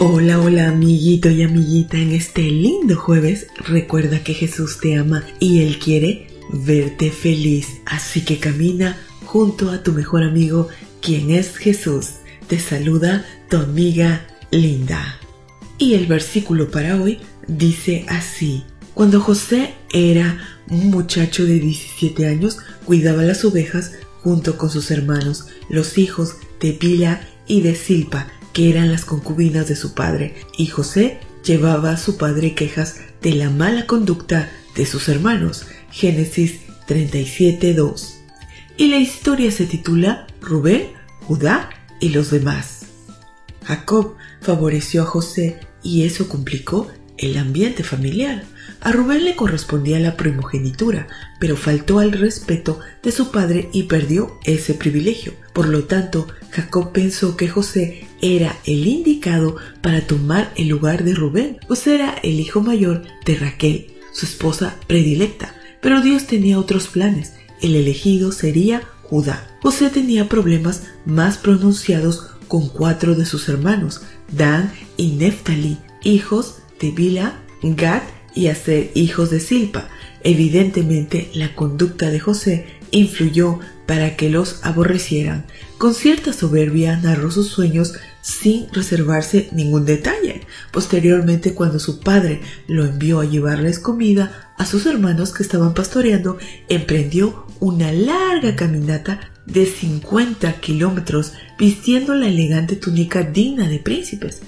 Hola, hola amiguito y amiguita, en este lindo jueves recuerda que Jesús te ama y Él quiere verte feliz. Así que camina junto a tu mejor amigo, quien es Jesús. Te saluda tu amiga Linda. Y el versículo para hoy dice así. Cuando José era un muchacho de 17 años, cuidaba las ovejas junto con sus hermanos, los hijos de Pila y de Silpa, que eran las concubinas de su padre, y José llevaba a su padre quejas de la mala conducta de sus hermanos. Génesis 37.2. Y la historia se titula Rubén, Judá y los demás. Jacob favoreció a José y eso complicó el ambiente familiar. A Rubén le correspondía la primogenitura, pero faltó al respeto de su padre y perdió ese privilegio. Por lo tanto, Jacob pensó que José era el indicado para tomar el lugar de Rubén, pues era el hijo mayor de Raquel, su esposa predilecta. Pero Dios tenía otros planes. El elegido sería Judá. José tenía problemas más pronunciados con cuatro de sus hermanos, Dan y Neftali, hijos de Gad y Aser, hijos de Silpa. Evidentemente, la conducta de José influyó para que los aborrecieran. Con cierta soberbia narró sus sueños sin reservarse ningún detalle. Posteriormente, cuando su padre lo envió a llevarles comida a sus hermanos que estaban pastoreando, emprendió una larga caminata de 50 kilómetros vistiendo la elegante túnica digna de príncipes.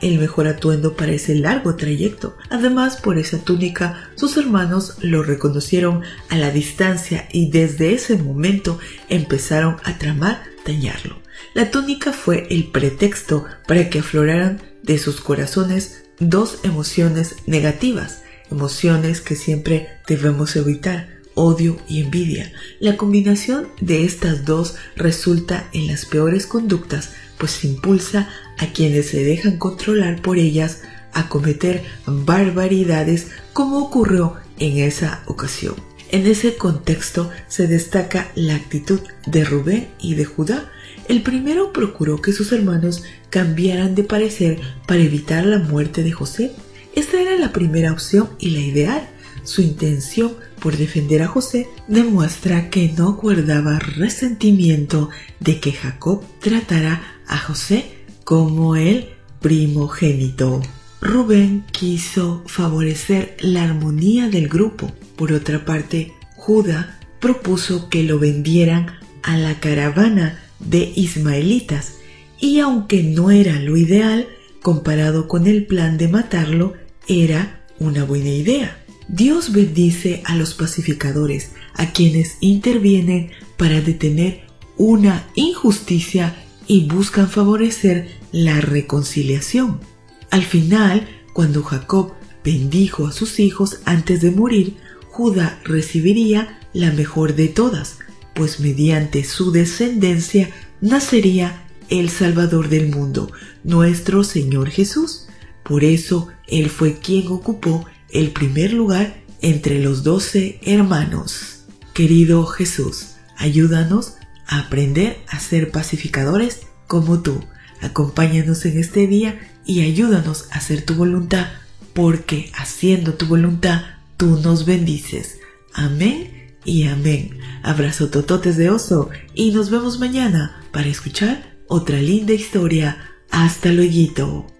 El mejor atuendo para ese largo trayecto. Además, por esa túnica, sus hermanos lo reconocieron a la distancia y desde ese momento empezaron a tramar dañarlo. La túnica fue el pretexto para que afloraran de sus corazones dos emociones negativas, emociones que siempre debemos evitar odio y envidia. La combinación de estas dos resulta en las peores conductas, pues impulsa a quienes se dejan controlar por ellas a cometer barbaridades como ocurrió en esa ocasión. En ese contexto se destaca la actitud de Rubén y de Judá. El primero procuró que sus hermanos cambiaran de parecer para evitar la muerte de José. Esta era la primera opción y la ideal. Su intención por defender a José demuestra que no guardaba resentimiento de que Jacob tratara a José como el primogénito. Rubén quiso favorecer la armonía del grupo. Por otra parte, Judá propuso que lo vendieran a la caravana de ismaelitas y aunque no era lo ideal, comparado con el plan de matarlo, era una buena idea. Dios bendice a los pacificadores, a quienes intervienen para detener una injusticia y buscan favorecer la reconciliación. Al final, cuando Jacob bendijo a sus hijos antes de morir, Judá recibiría la mejor de todas, pues mediante su descendencia nacería el Salvador del mundo, nuestro Señor Jesús. Por eso Él fue quien ocupó el primer lugar entre los doce hermanos. Querido Jesús, ayúdanos a aprender a ser pacificadores como tú. Acompáñanos en este día y ayúdanos a hacer tu voluntad, porque haciendo tu voluntad tú nos bendices. Amén y amén. Abrazo tototes de oso y nos vemos mañana para escuchar otra linda historia. Hasta luego.